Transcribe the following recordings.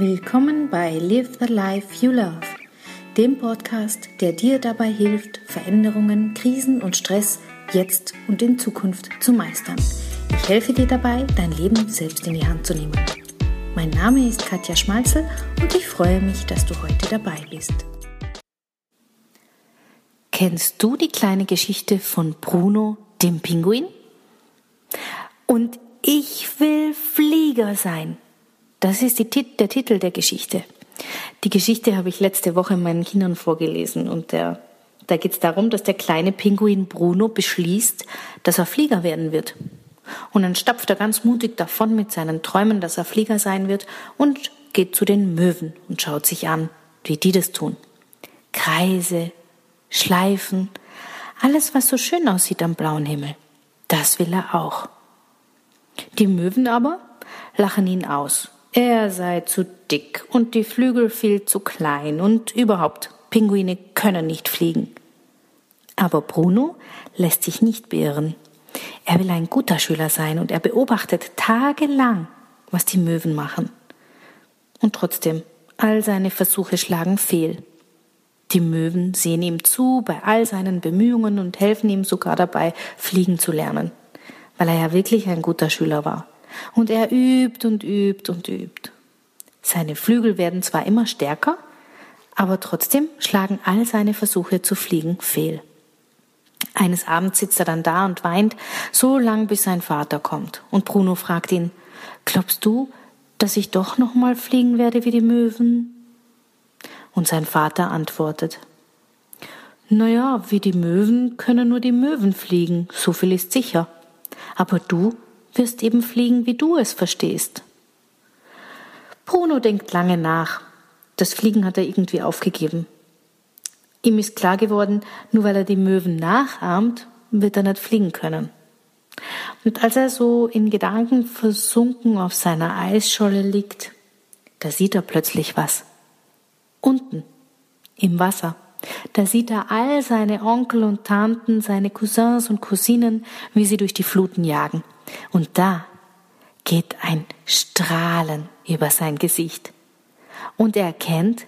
Willkommen bei Live the Life You Love, dem Podcast, der dir dabei hilft, Veränderungen, Krisen und Stress jetzt und in Zukunft zu meistern. Ich helfe dir dabei, dein Leben selbst in die Hand zu nehmen. Mein Name ist Katja Schmalzel und ich freue mich, dass du heute dabei bist. Kennst du die kleine Geschichte von Bruno, dem Pinguin? Und ich will Flieger sein. Das ist die, der Titel der Geschichte. Die Geschichte habe ich letzte Woche meinen Kindern vorgelesen und der, da geht es darum, dass der kleine Pinguin Bruno beschließt, dass er Flieger werden wird. Und dann stapft er ganz mutig davon mit seinen Träumen, dass er Flieger sein wird und geht zu den Möwen und schaut sich an, wie die das tun. Kreise, Schleifen, alles, was so schön aussieht am blauen Himmel, das will er auch. Die Möwen aber lachen ihn aus er sei zu dick und die Flügel viel zu klein und überhaupt, Pinguine können nicht fliegen. Aber Bruno lässt sich nicht beirren. Er will ein guter Schüler sein und er beobachtet tagelang, was die Möwen machen. Und trotzdem, all seine Versuche schlagen fehl. Die Möwen sehen ihm zu bei all seinen Bemühungen und helfen ihm sogar dabei, fliegen zu lernen, weil er ja wirklich ein guter Schüler war. Und er übt und übt und übt. Seine Flügel werden zwar immer stärker, aber trotzdem schlagen all seine Versuche zu fliegen fehl. Eines Abends sitzt er dann da und weint, so lang bis sein Vater kommt. Und Bruno fragt ihn, glaubst du, dass ich doch noch mal fliegen werde wie die Möwen? Und sein Vater antwortet, naja, wie die Möwen können nur die Möwen fliegen, so viel ist sicher. Aber du wirst eben fliegen, wie du es verstehst. Bruno denkt lange nach. Das Fliegen hat er irgendwie aufgegeben. Ihm ist klar geworden, nur weil er die Möwen nachahmt, wird er nicht fliegen können. Und als er so in Gedanken versunken auf seiner Eisscholle liegt, da sieht er plötzlich was. Unten, im Wasser. Da sieht er all seine Onkel und Tanten, seine Cousins und Cousinen, wie sie durch die Fluten jagen. Und da geht ein Strahlen über sein Gesicht. Und er erkennt,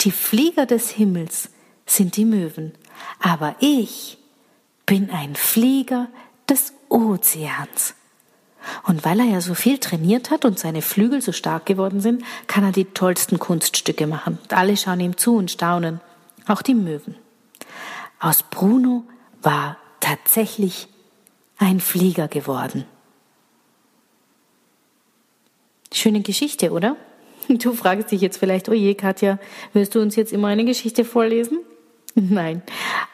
die Flieger des Himmels sind die Möwen, aber ich bin ein Flieger des Ozeans. Und weil er ja so viel trainiert hat und seine Flügel so stark geworden sind, kann er die tollsten Kunststücke machen. Und alle schauen ihm zu und staunen, auch die Möwen. Aus Bruno war tatsächlich ein Flieger geworden. Schöne Geschichte, oder? Du fragst dich jetzt vielleicht, oh je, Katja, wirst du uns jetzt immer eine Geschichte vorlesen? Nein,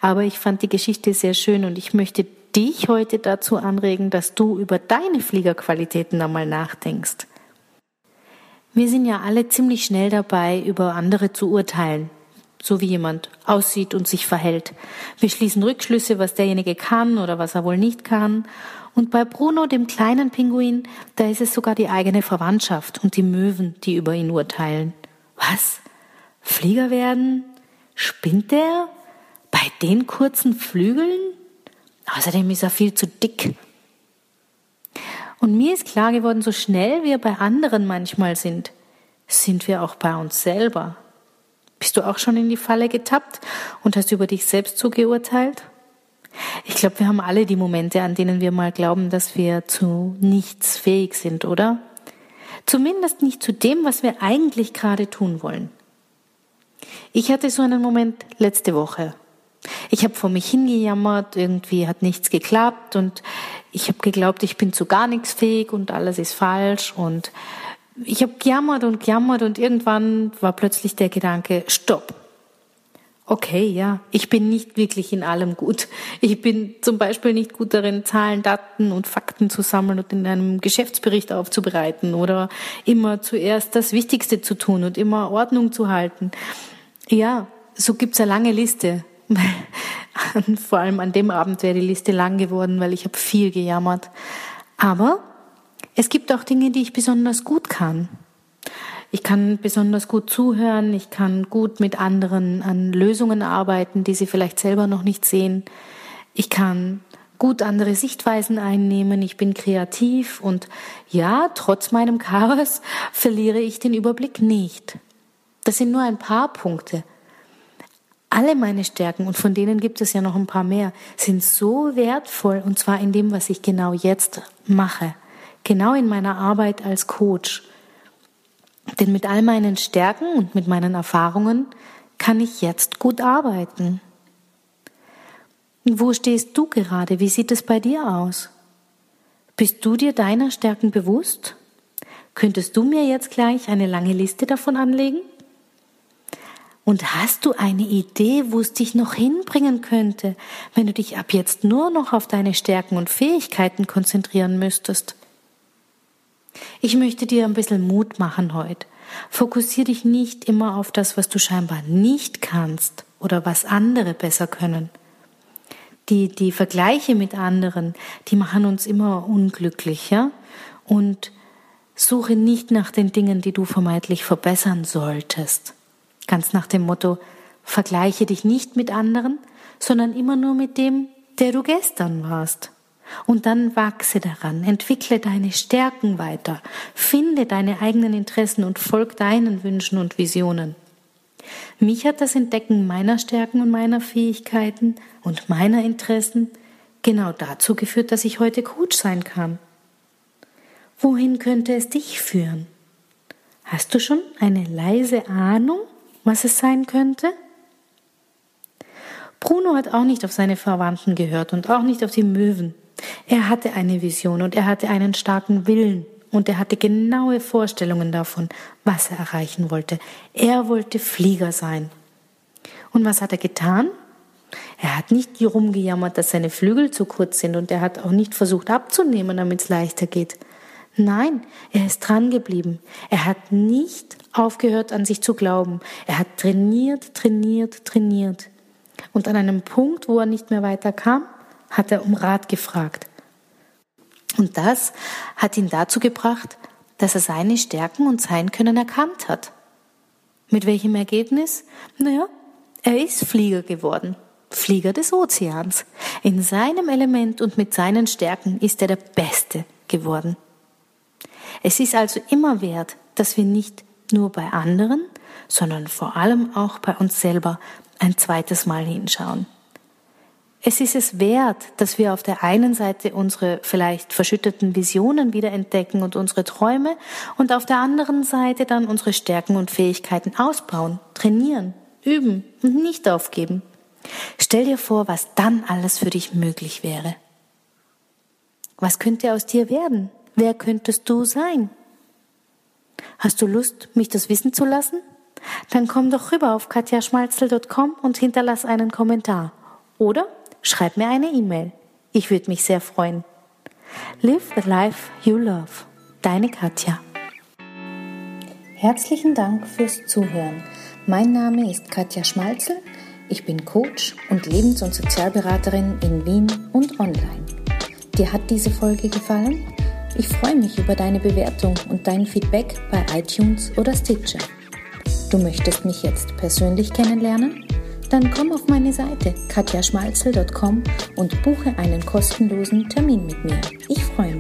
aber ich fand die Geschichte sehr schön und ich möchte dich heute dazu anregen, dass du über deine Fliegerqualitäten einmal nachdenkst. Wir sind ja alle ziemlich schnell dabei, über andere zu urteilen so wie jemand aussieht und sich verhält. Wir schließen Rückschlüsse, was derjenige kann oder was er wohl nicht kann. Und bei Bruno, dem kleinen Pinguin, da ist es sogar die eigene Verwandtschaft und die Möwen, die über ihn urteilen. Was? Flieger werden? Spinnt er? Bei den kurzen Flügeln? Außerdem ist er viel zu dick. Und mir ist klar geworden, so schnell wir bei anderen manchmal sind, sind wir auch bei uns selber. Bist du auch schon in die Falle getappt und hast über dich selbst so geurteilt? Ich glaube, wir haben alle die Momente, an denen wir mal glauben, dass wir zu nichts fähig sind, oder? Zumindest nicht zu dem, was wir eigentlich gerade tun wollen. Ich hatte so einen Moment letzte Woche. Ich habe vor mich hingejammert, irgendwie hat nichts geklappt und ich habe geglaubt, ich bin zu gar nichts fähig und alles ist falsch und ich habe gejammert und gejammert und irgendwann war plötzlich der Gedanke, stopp. Okay, ja, ich bin nicht wirklich in allem gut. Ich bin zum Beispiel nicht gut darin, Zahlen, Daten und Fakten zu sammeln und in einem Geschäftsbericht aufzubereiten oder immer zuerst das Wichtigste zu tun und immer Ordnung zu halten. Ja, so gibt's eine lange Liste. Vor allem an dem Abend wäre die Liste lang geworden, weil ich habe viel gejammert. Aber es gibt auch Dinge, die ich besonders gut kann. Ich kann besonders gut zuhören, ich kann gut mit anderen an Lösungen arbeiten, die sie vielleicht selber noch nicht sehen. Ich kann gut andere Sichtweisen einnehmen, ich bin kreativ und ja, trotz meinem Chaos verliere ich den Überblick nicht. Das sind nur ein paar Punkte. Alle meine Stärken, und von denen gibt es ja noch ein paar mehr, sind so wertvoll, und zwar in dem, was ich genau jetzt mache, genau in meiner Arbeit als Coach. Denn mit all meinen Stärken und mit meinen Erfahrungen kann ich jetzt gut arbeiten. Wo stehst du gerade? Wie sieht es bei dir aus? Bist du dir deiner Stärken bewusst? Könntest du mir jetzt gleich eine lange Liste davon anlegen? Und hast du eine Idee, wo es dich noch hinbringen könnte, wenn du dich ab jetzt nur noch auf deine Stärken und Fähigkeiten konzentrieren müsstest? Ich möchte dir ein bisschen Mut machen heute. Fokussier dich nicht immer auf das, was du scheinbar nicht kannst oder was andere besser können. Die, die Vergleiche mit anderen, die machen uns immer unglücklich, ja? Und suche nicht nach den Dingen, die du vermeintlich verbessern solltest. Ganz nach dem Motto, vergleiche dich nicht mit anderen, sondern immer nur mit dem, der du gestern warst. Und dann wachse daran, entwickle deine Stärken weiter, finde deine eigenen Interessen und folg deinen Wünschen und Visionen. Mich hat das Entdecken meiner Stärken und meiner Fähigkeiten und meiner Interessen genau dazu geführt, dass ich heute Coach sein kann. Wohin könnte es dich führen? Hast du schon eine leise Ahnung, was es sein könnte? Bruno hat auch nicht auf seine Verwandten gehört und auch nicht auf die Möwen. Er hatte eine Vision und er hatte einen starken Willen und er hatte genaue Vorstellungen davon, was er erreichen wollte. Er wollte Flieger sein. Und was hat er getan? Er hat nicht rumgejammert, dass seine Flügel zu kurz sind und er hat auch nicht versucht abzunehmen, damit es leichter geht. Nein, er ist dran geblieben. Er hat nicht aufgehört an sich zu glauben. Er hat trainiert, trainiert, trainiert. Und an einem Punkt, wo er nicht mehr weiterkam, hat er um Rat gefragt. Und das hat ihn dazu gebracht, dass er seine Stärken und sein Können erkannt hat. Mit welchem Ergebnis? Naja, er ist Flieger geworden. Flieger des Ozeans. In seinem Element und mit seinen Stärken ist er der Beste geworden. Es ist also immer wert, dass wir nicht nur bei anderen, sondern vor allem auch bei uns selber ein zweites Mal hinschauen. Es ist es wert, dass wir auf der einen Seite unsere vielleicht verschütteten Visionen wiederentdecken und unsere Träume und auf der anderen Seite dann unsere Stärken und Fähigkeiten ausbauen, trainieren, üben und nicht aufgeben. Stell dir vor, was dann alles für dich möglich wäre. Was könnte aus dir werden? Wer könntest du sein? Hast du Lust, mich das wissen zu lassen? Dann komm doch rüber auf katjaschmalzel.com und hinterlass einen Kommentar. Oder schreib mir eine E-Mail. Ich würde mich sehr freuen. Live the life you love. Deine Katja. Herzlichen Dank fürs Zuhören. Mein Name ist Katja Schmalzel. Ich bin Coach und Lebens- und Sozialberaterin in Wien und online. Dir hat diese Folge gefallen? Ich freue mich über deine Bewertung und dein Feedback bei iTunes oder Stitcher. Du möchtest mich jetzt persönlich kennenlernen? Dann komm auf meine Seite katjaschmalzel.com und buche einen kostenlosen Termin mit mir. Ich freue mich.